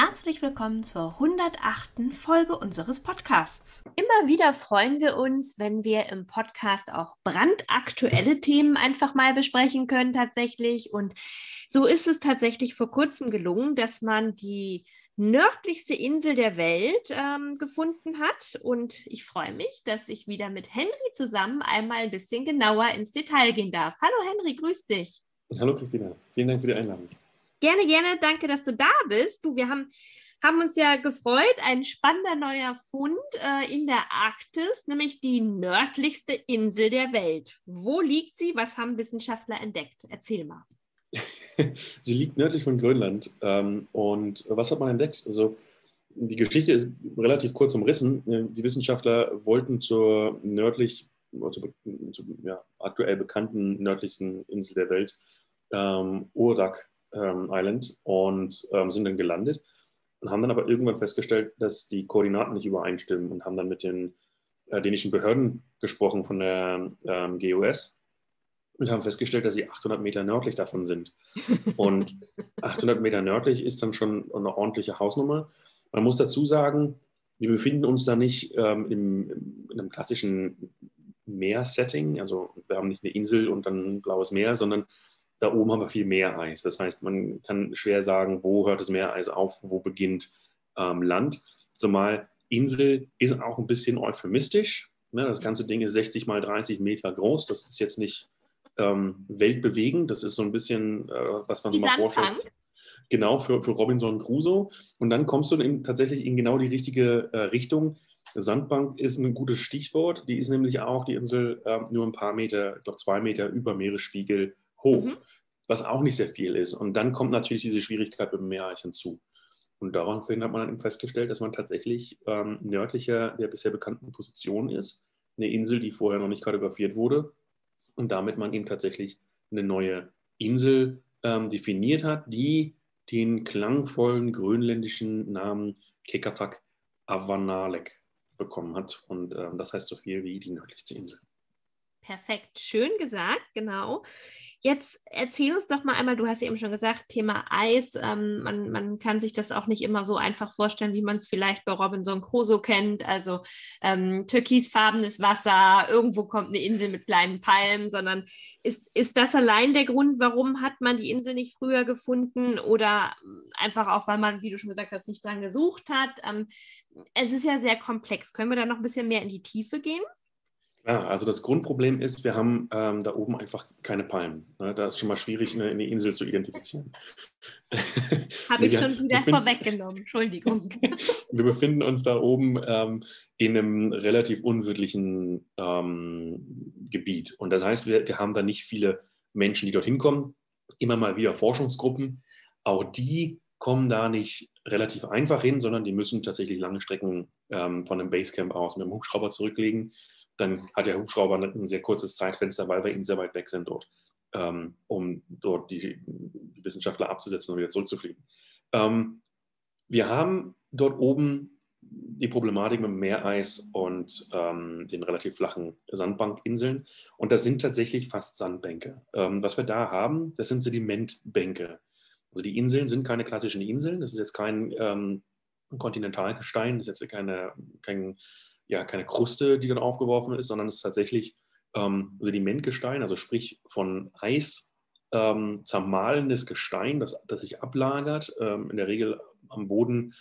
Herzlich willkommen zur 108. Folge unseres Podcasts. Immer wieder freuen wir uns, wenn wir im Podcast auch brandaktuelle Themen einfach mal besprechen können tatsächlich. Und so ist es tatsächlich vor kurzem gelungen, dass man die nördlichste Insel der Welt ähm, gefunden hat. Und ich freue mich, dass ich wieder mit Henry zusammen einmal ein bisschen genauer ins Detail gehen darf. Hallo Henry, grüß dich. Hallo Christina, vielen Dank für die Einladung. Gerne, gerne. Danke, dass du da bist. Du, wir haben, haben uns ja gefreut. Ein spannender neuer Fund äh, in der Arktis, nämlich die nördlichste Insel der Welt. Wo liegt sie? Was haben Wissenschaftler entdeckt? Erzähl mal. sie liegt nördlich von Grönland. Ähm, und was hat man entdeckt? Also, die Geschichte ist relativ kurz umrissen. Die Wissenschaftler wollten zur nördlich, zur, zur ja, aktuell bekannten nördlichsten Insel der Welt, ähm, Urdak, ähm, Island und ähm, sind dann gelandet und haben dann aber irgendwann festgestellt, dass die Koordinaten nicht übereinstimmen und haben dann mit den äh, dänischen Behörden gesprochen von der ähm, GOS und haben festgestellt, dass sie 800 Meter nördlich davon sind. Und 800 Meter nördlich ist dann schon eine ordentliche Hausnummer. Man muss dazu sagen, wir befinden uns da nicht ähm, im, in einem klassischen Meer-Setting. Also wir haben nicht eine Insel und dann ein blaues Meer, sondern da oben haben wir viel Meereis. Das heißt, man kann schwer sagen, wo hört das Meereis auf, wo beginnt ähm, Land. Zumal Insel ist auch ein bisschen euphemistisch. Ne? Das ganze Ding ist 60 mal 30 Meter groß. Das ist jetzt nicht ähm, weltbewegend. Das ist so ein bisschen, äh, was man sich mal vorstellt. Genau, für, für Robinson Crusoe. Und dann kommst du in, tatsächlich in genau die richtige äh, Richtung. Sandbank ist ein gutes Stichwort. Die ist nämlich auch die Insel äh, nur ein paar Meter, ich glaube zwei Meter über Meeresspiegel hoch, mhm. was auch nicht sehr viel ist. Und dann kommt natürlich diese Schwierigkeit mit dem Meereis hinzu. Und daraufhin hat man dann festgestellt, dass man tatsächlich ähm, nördlicher der bisher bekannten Position ist. Eine Insel, die vorher noch nicht kartografiert wurde. Und damit man eben tatsächlich eine neue Insel ähm, definiert hat, die den klangvollen grönländischen Namen Kekatak Avanalek bekommen hat. Und ähm, das heißt so viel wie die nördlichste Insel. Perfekt, schön gesagt, genau. Jetzt erzähl uns doch mal einmal, du hast ja eben schon gesagt, Thema Eis. Ähm, man, man kann sich das auch nicht immer so einfach vorstellen, wie man es vielleicht bei Robinson Crusoe kennt. Also ähm, türkisfarbenes Wasser, irgendwo kommt eine Insel mit kleinen Palmen, sondern ist, ist das allein der Grund, warum hat man die Insel nicht früher gefunden oder einfach auch, weil man, wie du schon gesagt hast, nicht dran gesucht hat? Ähm, es ist ja sehr komplex. Können wir da noch ein bisschen mehr in die Tiefe gehen? Ja, also das Grundproblem ist, wir haben ähm, da oben einfach keine Palmen. Ne? Da ist schon mal schwierig, eine, eine Insel zu identifizieren. Habe ich schon wieder vorweggenommen, Entschuldigung. wir befinden uns da oben ähm, in einem relativ unwirtlichen ähm, Gebiet. Und das heißt, wir, wir haben da nicht viele Menschen, die dorthin kommen. Immer mal wieder Forschungsgruppen. Auch die kommen da nicht relativ einfach hin, sondern die müssen tatsächlich lange Strecken ähm, von einem Basecamp aus mit dem Hubschrauber zurücklegen dann hat der Hubschrauber ein sehr kurzes Zeitfenster, weil wir eben sehr weit weg sind dort, ähm, um dort die, die, Wissenschaftler abzusetzen und wieder zurückzufliegen. Ähm, wir haben dort oben die Problematik mit Meereis und ähm, den relativ flachen Sandbankinseln. Und das sind tatsächlich fast Sandbänke. Ähm, was wir da haben, das sind Sedimentbänke. Also die Inseln sind keine klassischen Inseln. Das ist jetzt kein ähm, Kontinentalgestein, das ist jetzt keine, kein ja keine Kruste, die dann aufgeworfen ist, sondern es ist tatsächlich ähm, Sedimentgestein, also sprich von Eis ähm, zermahlenes Gestein, das, das sich ablagert, ähm, in der Regel am Boden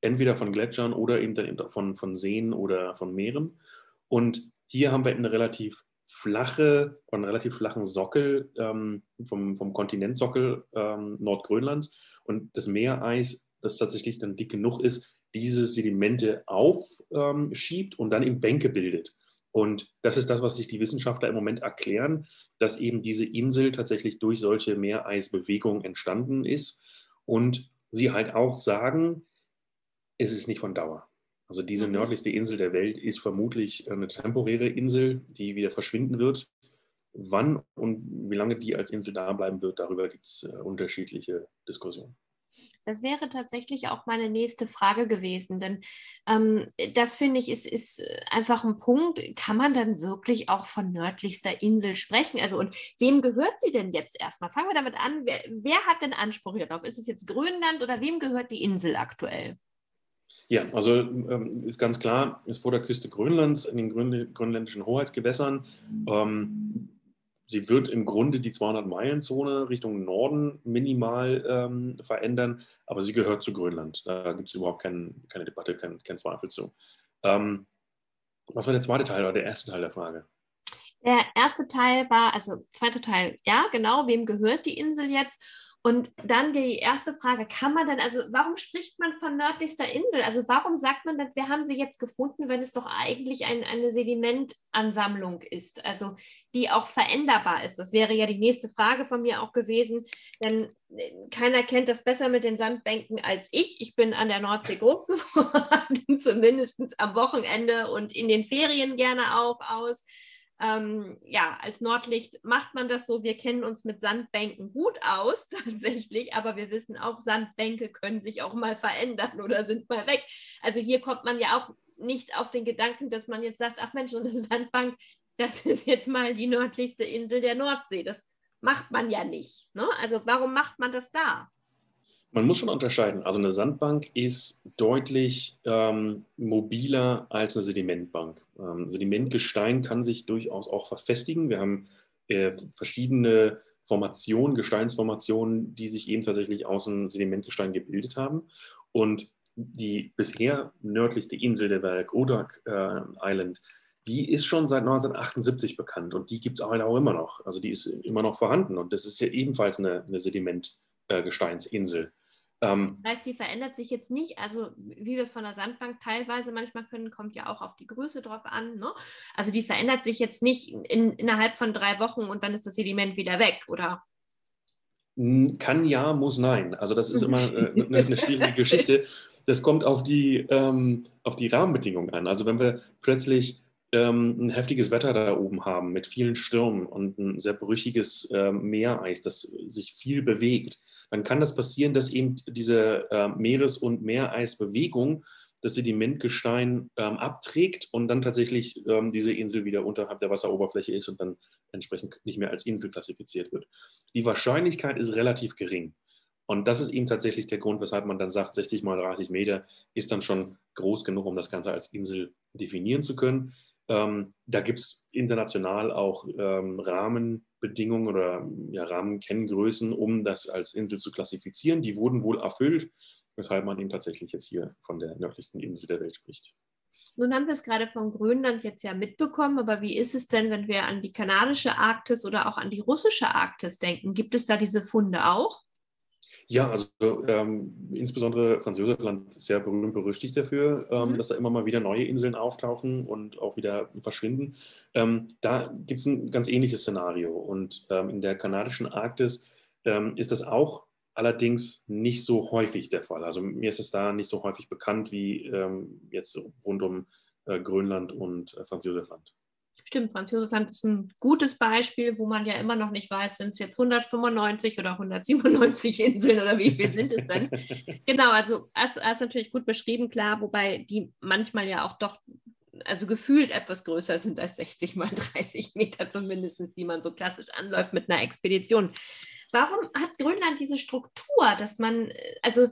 entweder von Gletschern oder eben dann von, von Seen oder von Meeren. Und hier haben wir eine relativ flache, einen relativ flachen Sockel ähm, vom, vom Kontinentsockel ähm, Nordgrönlands. Und das Meereis, das tatsächlich dann dick genug ist, diese Sedimente aufschiebt und dann eben Bänke bildet. Und das ist das, was sich die Wissenschaftler im Moment erklären, dass eben diese Insel tatsächlich durch solche Meereisbewegungen entstanden ist. Und sie halt auch sagen, es ist nicht von Dauer. Also diese mhm. nördlichste Insel der Welt ist vermutlich eine temporäre Insel, die wieder verschwinden wird. Wann und wie lange die als Insel da bleiben wird, darüber gibt es äh, unterschiedliche Diskussionen. Das wäre tatsächlich auch meine nächste Frage gewesen, denn ähm, das finde ich ist, ist einfach ein Punkt. Kann man dann wirklich auch von nördlichster Insel sprechen? Also und wem gehört sie denn jetzt erstmal? Fangen wir damit an. Wer, wer hat denn Anspruch darauf? Ist es jetzt Grönland oder wem gehört die Insel aktuell? Ja, also ähm, ist ganz klar, ist vor der Küste Grönlands in den Grön grönländischen Hoheitsgewässern. Ähm, sie wird im Grunde die 200-Meilen-Zone Richtung Norden minimal ähm, verändern, aber sie gehört zu Grönland. Da gibt es überhaupt kein, keine Debatte, kein, kein Zweifel zu. Ähm, was war der zweite Teil oder der erste Teil der Frage? Der erste Teil war, also zweiter Teil, ja, genau, wem gehört die Insel jetzt? Und dann die erste Frage, kann man denn, also warum spricht man von nördlichster Insel? Also warum sagt man, wir haben sie jetzt gefunden, wenn es doch eigentlich ein, eine Sedimentansammlung ist, also die auch veränderbar ist? Das wäre ja die nächste Frage von mir auch gewesen, denn äh, keiner kennt das besser mit den Sandbänken als ich. Ich bin an der Nordsee groß geworden, zumindest am Wochenende und in den Ferien gerne auch aus ähm, ja, als Nordlicht macht man das so. Wir kennen uns mit Sandbänken gut aus, tatsächlich, aber wir wissen auch, Sandbänke können sich auch mal verändern oder sind mal weg. Also hier kommt man ja auch nicht auf den Gedanken, dass man jetzt sagt, ach Mensch, so eine Sandbank, das ist jetzt mal die nördlichste Insel der Nordsee. Das macht man ja nicht. Ne? Also warum macht man das da? Man muss schon unterscheiden. Also eine Sandbank ist deutlich ähm, mobiler als eine Sedimentbank. Ähm, Sedimentgestein kann sich durchaus auch verfestigen. Wir haben äh, verschiedene Formationen, Gesteinsformationen, die sich eben tatsächlich aus dem Sedimentgestein gebildet haben. Und die bisher nördlichste Insel der Welt, Odak äh, Island, die ist schon seit 1978 bekannt und die gibt es auch immer noch. Also die ist immer noch vorhanden und das ist ja ebenfalls eine, eine Sedimentgesteinsinsel. Äh, ähm, das heißt, die verändert sich jetzt nicht, also wie wir es von der Sandbank teilweise manchmal können, kommt ja auch auf die Größe drauf an. Ne? Also die verändert sich jetzt nicht in, innerhalb von drei Wochen und dann ist das Sediment wieder weg, oder? Kann ja, muss nein. Also das ist immer äh, eine, eine, schwierige Geschichte. Das kommt auf die, ähm, auf die Rahmenbedingungen an. Also wenn wir plötzlich ähm, ein heftiges Wetter da oben haben mit vielen Stürmen und ein sehr brüchiges äh, Meereis, das sich viel bewegt, dann kann das passieren, dass eben diese äh, Meeres- und Meereisbewegung das Sedimentgestein ähm, abträgt und dann tatsächlich ähm, diese Insel wieder unterhalb der Wasseroberfläche ist und dann entsprechend nicht mehr als Insel klassifiziert wird. Die Wahrscheinlichkeit ist relativ gering. Und das ist eben tatsächlich der Grund, weshalb man dann sagt, 60 mal 30 Meter ist dann schon groß genug, um das Ganze als Insel definieren zu können. Ähm, da gibt es international auch ähm, Rahmenbedingungen oder ja, Rahmenkenngrößen, um das als Insel zu klassifizieren. Die wurden wohl erfüllt, weshalb man eben tatsächlich jetzt hier von der nördlichsten Insel der Welt spricht. Nun haben wir es gerade von Grönland jetzt ja mitbekommen, aber wie ist es denn, wenn wir an die kanadische Arktis oder auch an die russische Arktis denken? Gibt es da diese Funde auch? Ja, also ähm, insbesondere Franz Josefland ist sehr berühmt berüchtigt dafür, ähm, mhm. dass da immer mal wieder neue Inseln auftauchen und auch wieder verschwinden. Ähm, da gibt es ein ganz ähnliches Szenario. Und ähm, in der kanadischen Arktis ähm, ist das auch allerdings nicht so häufig der Fall. Also mir ist es da nicht so häufig bekannt wie ähm, jetzt rund um äh, Grönland und äh, Franz Josefland. Stimmt, Franz Josef Land ist ein gutes Beispiel, wo man ja immer noch nicht weiß, sind es jetzt 195 oder 197 Inseln oder wie viel sind es denn? genau, also hast, hast natürlich gut beschrieben, klar, wobei die manchmal ja auch doch also gefühlt etwas größer sind als 60 mal 30 Meter zumindest, die man so klassisch anläuft mit einer Expedition. Warum hat Grönland diese Struktur, dass man, also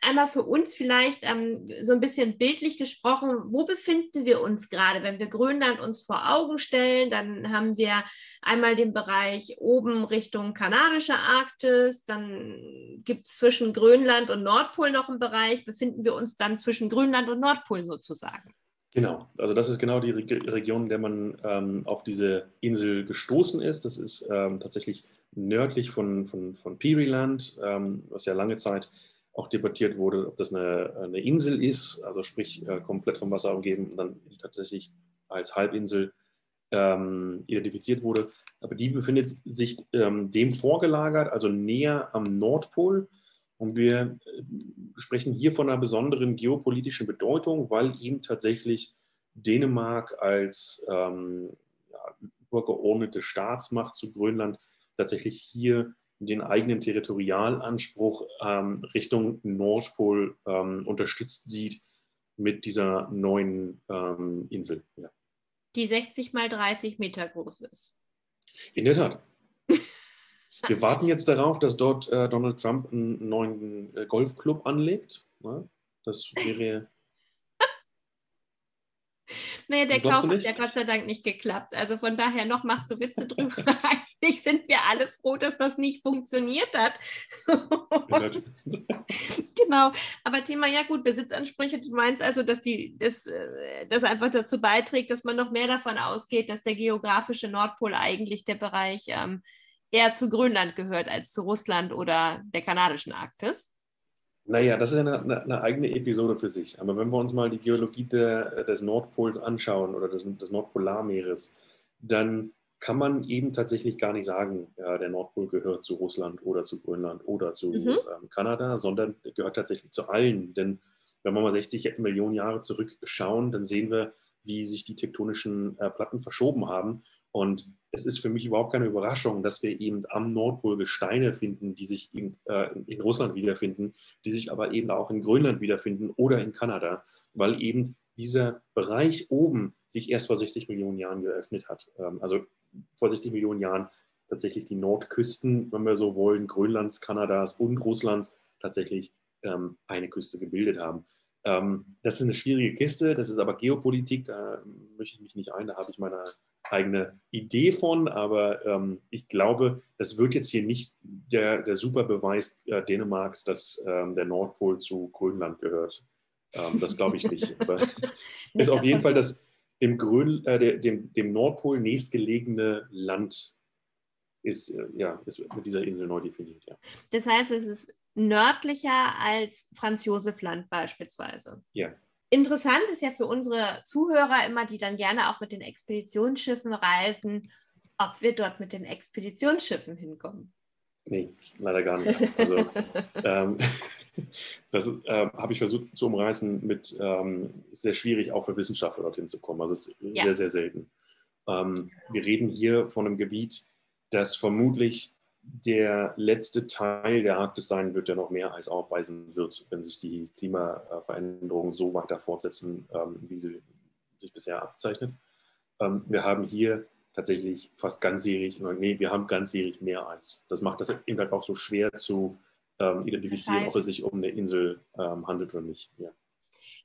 einmal für uns vielleicht ähm, so ein bisschen bildlich gesprochen, wo befinden wir uns gerade? Wenn wir Grönland uns vor Augen stellen, dann haben wir einmal den Bereich oben Richtung kanadische Arktis, dann gibt es zwischen Grönland und Nordpol noch einen Bereich, befinden wir uns dann zwischen Grönland und Nordpol sozusagen. Genau, also das ist genau die Region, in der man ähm, auf diese Insel gestoßen ist. Das ist ähm, tatsächlich nördlich von, von, von Pearyland, ähm, was ja lange Zeit auch debattiert wurde, ob das eine, eine Insel ist, also sprich äh, komplett vom Wasser umgeben dann tatsächlich als Halbinsel ähm, identifiziert wurde. Aber die befindet sich ähm, dem vorgelagert, also näher am Nordpol. Und wir äh, sprechen hier von einer besonderen geopolitischen Bedeutung, weil eben tatsächlich Dänemark als ähm, ja, übergeordnete Staatsmacht zu Grönland tatsächlich hier den eigenen Territorialanspruch ähm, Richtung Nordpol ähm, unterstützt sieht mit dieser neuen ähm, Insel. Ja. Die 60 mal 30 Meter groß ist. In der Tat. Wir warten jetzt darauf, dass dort äh, Donald Trump einen neuen äh, Golfclub anlegt. Ja, das wäre Nee, der Kauf hat ja Gott sei Dank nicht geklappt. Also von daher noch machst du Witze drüber. Eigentlich sind wir alle froh, dass das nicht funktioniert hat. genau. Aber Thema, ja gut, Besitzansprüche, du meinst also, dass die, das, äh, das einfach dazu beiträgt, dass man noch mehr davon ausgeht, dass der geografische Nordpol eigentlich der Bereich ähm, eher zu Grönland gehört als zu Russland oder der kanadischen Arktis? Naja, das ist eine, eine, eine, eigene Episode für sich. Aber wenn wir uns mal die Geologie der, des Nordpols anschauen oder des, des, Nordpolarmeeres, dann kann man eben tatsächlich gar nicht sagen, ja, der Nordpol gehört zu Russland oder zu Grönland oder zu mhm. ähm, Kanada, sondern gehört tatsächlich zu allen. Denn wenn wir mal 60 Millionen Jahre zurückschauen, dann sehen wir, wie sich die tektonischen äh, Platten verschoben haben und es ist für mich überhaupt keine Überraschung, dass wir eben am Nordpol Gesteine finden, die sich eben äh, in Russland wiederfinden, die sich aber eben auch in Grönland wiederfinden oder in Kanada, weil eben dieser Bereich oben sich erst vor 60 Millionen Jahren geöffnet hat. Ähm, also vor 60 Millionen Jahren tatsächlich die Nordküsten, wenn wir so wollen, Grönlands, Kanadas und Russlands tatsächlich ähm, eine Küste gebildet haben. Ähm, das ist eine schwierige Kiste, das ist aber Geopolitik, da möchte ich mich nicht ein, da habe ich meine eigene Idee von, aber ähm, ich glaube, das wird jetzt hier nicht der, der Superbeweis äh, Dänemarks, dass ähm, der Nordpol zu Grönland gehört. Ähm, das glaube ich nicht. Aber ist auf jeden Fall das dem, Grön, äh, dem, dem Nordpol nächstgelegene Land ist, äh, ja, ist mit dieser Insel neu definiert. Ja. Das heißt, es ist nördlicher als Franz Josef Land beispielsweise. Ja. Interessant ist ja für unsere Zuhörer immer, die dann gerne auch mit den Expeditionsschiffen reisen, ob wir dort mit den Expeditionsschiffen hinkommen. Nee, leider gar nicht. Also, ähm, das äh, habe ich versucht zu umreißen mit, ähm, sehr schwierig auch für Wissenschaftler dorthin zu kommen. Also es ist ja. sehr, sehr selten. Ähm, wir reden hier von einem Gebiet, das vermutlich der letzte Teil der Arktis sein wird, der noch mehr Eis aufweisen wird, wenn sich die Klimaveränderungen so weiter fortsetzen, ähm, wie sie sich bisher abzeichnet. Ähm, wir haben hier tatsächlich fast ganzjährig, nee, wir haben ganzjährig mehr Eis. Das macht das eben halt auch so schwer zu ähm, identifizieren, das heißt, ob es sich um eine Insel handelt oder nicht. Ja.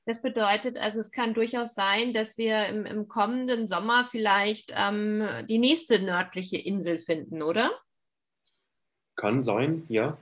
Das bedeutet also, es kann durchaus sein, dass wir im, im kommenden Sommer vielleicht ähm, die nächste nördliche Insel finden, oder? Kann sein, ja.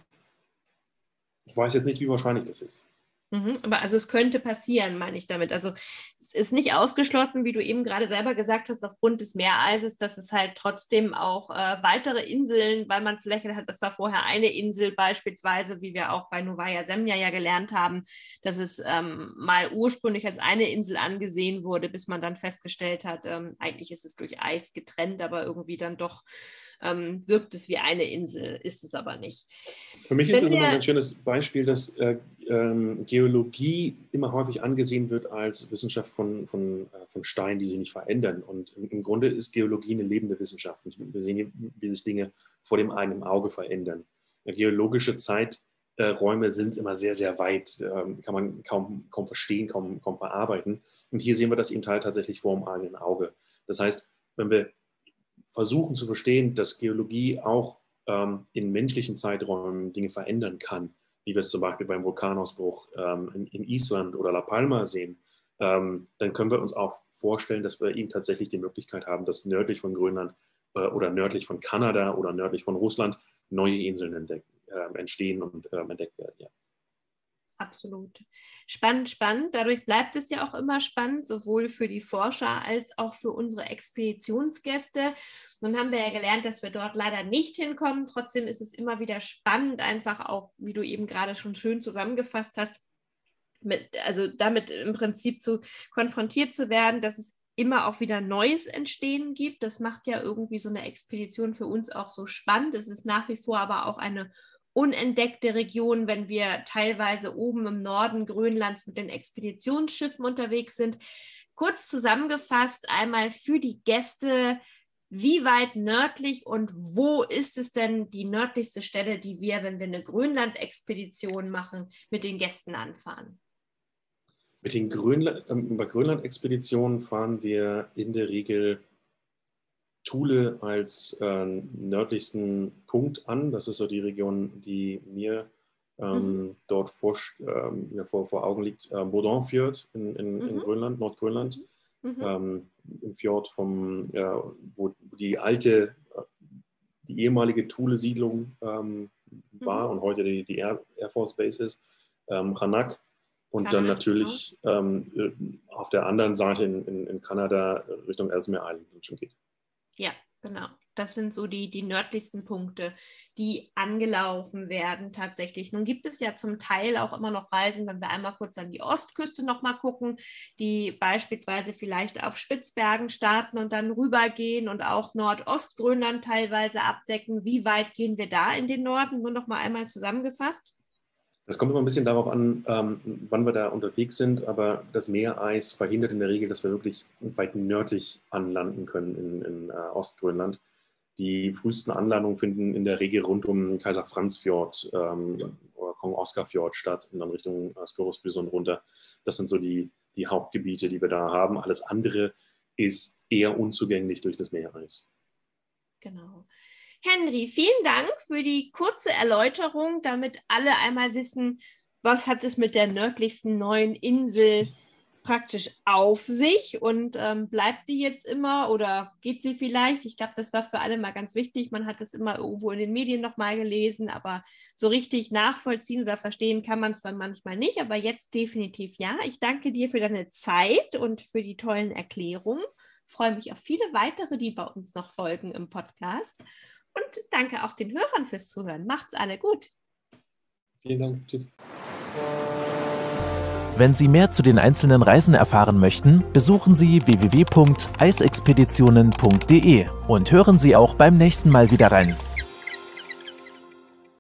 Ich weiß jetzt nicht, wie wahrscheinlich das ist. Mhm, aber also es könnte passieren, meine ich damit. Also es ist nicht ausgeschlossen, wie du eben gerade selber gesagt hast, aufgrund des Meereises, dass es halt trotzdem auch äh, weitere Inseln, weil man vielleicht hat, das war vorher eine Insel beispielsweise, wie wir auch bei Novaya Semlja ja gelernt haben, dass es ähm, mal ursprünglich als eine Insel angesehen wurde, bis man dann festgestellt hat, ähm, eigentlich ist es durch Eis getrennt, aber irgendwie dann doch ähm, wirkt es wie eine Insel, ist es aber nicht. Für mich Wenn ist es immer ein schönes Beispiel, dass äh, ähm, Geologie immer häufig angesehen wird als Wissenschaft von, von, äh, von Steinen, die sich nicht verändern. Und im, im, Grunde ist Geologie eine lebende Wissenschaft. Wir sehen, wie sich Dinge vor dem eigenen Auge verändern. Geologische Zeiträume sind immer sehr, sehr weit, ähm, kann man kaum, kaum verstehen, kaum, kaum verarbeiten. Und hier sehen wir das eben tatsächlich vor dem eigenen Auge. Das heißt, wenn wir versuchen zu verstehen, dass Geologie auch ähm, in menschlichen Zeiträumen Dinge verändern kann, wie wir es zum Beispiel beim Vulkanausbruch ähm, in, in, Island oder La Palma sehen, ähm, dann können wir uns auch vorstellen, dass wir eben tatsächlich die Möglichkeit haben, dass nördlich von Grönland äh, oder nördlich von Kanada oder nördlich von Russland neue Inseln entdecken, äh, entstehen und äh, entdeckt werden. Ja. Absolut. Spannend, spannend. Dadurch bleibt es ja auch immer spannend, sowohl für die Forscher als auch für unsere Expeditionsgäste. Nun haben wir ja gelernt, dass wir dort leider nicht hinkommen. Trotzdem ist es immer wieder spannend, einfach auch, wie du eben gerade schon schön zusammengefasst hast, mit, also damit im Prinzip zu konfrontiert zu werden, dass es immer auch wieder Neues entstehen gibt. Das macht ja irgendwie so eine Expedition für uns auch so spannend. Es ist nach wie vor aber auch eine unentdeckte Region, wenn wir teilweise oben im Norden Grönlands mit den Expeditionsschiffen unterwegs sind. Kurz zusammengefasst einmal für die Gäste, wie weit nördlich und wo ist es denn die nördlichste Stelle, die wir, wenn wir eine Grönland-Expedition machen, mit den Gästen anfahren? Mit den Grönland, äh, bei Grönland-Expeditionen fahren wir in der Regel Thule als äh, nördlichsten Punkt an. Das ist so die Region, die mir ähm, mhm. dort vor, ähm, ja, vor, vor, Augen liegt. Äh, Baudin-Fjord in, in, mhm. in, Grönland, Nordgrönland. Mhm. Ähm, Im Fjord, vom, ja, wo, die alte, die ehemalige Thule-Siedlung ähm, war mhm. und heute die, die Air, Air, Force Base ist. Ähm, Hanak. Und Kanada, dann natürlich genau. Ähm, auf der anderen Seite in, in, in Kanada Richtung Ellesmere Island schon geht. Ja, genau. Das sind so die, die nördlichsten Punkte, die angelaufen werden tatsächlich. Nun gibt es ja zum Teil auch immer noch Reisen, wenn wir einmal kurz an die Ostküste nochmal gucken, die beispielsweise vielleicht auf Spitzbergen starten und dann rübergehen und auch Nordostgrönland teilweise abdecken. Wie weit gehen wir da in den Norden? Nur nochmal einmal zusammengefasst. Das kommt immer ein bisschen darauf an, ähm, wann wir da unterwegs sind, aber das Meereis verhindert in der Regel, dass wir wirklich weit nördlich anlanden können in, in äh, Ostgrönland. Die frühesten Anlandungen finden in der Regel rund um Kaiser Franz Fjord ähm, ja. oder Kong Oscar Fjord statt und dann Richtung äh, Skorosbysund runter. Das sind so die, die Hauptgebiete, die wir da haben. Alles andere ist eher unzugänglich durch das Meereis. Genau. Henry, vielen Dank für die kurze Erläuterung, damit alle einmal wissen, was hat es mit der nördlichsten neuen Insel praktisch auf sich und ähm, bleibt die jetzt immer oder geht sie vielleicht? Ich glaube, das war für alle mal ganz wichtig. Man hat es immer irgendwo in den Medien nochmal gelesen, aber so richtig nachvollziehen oder verstehen kann man es dann manchmal nicht. Aber jetzt definitiv ja. Ich danke dir für deine Zeit und für die tollen Erklärungen. freue mich auf viele weitere, die bei uns noch folgen im Podcast. Und danke auch den Hörern fürs Zuhören. Macht's alle gut. Vielen Dank. Tschüss. Wenn Sie mehr zu den einzelnen Reisen erfahren möchten, besuchen Sie www.eisexpeditionen.de und hören Sie auch beim nächsten Mal wieder rein.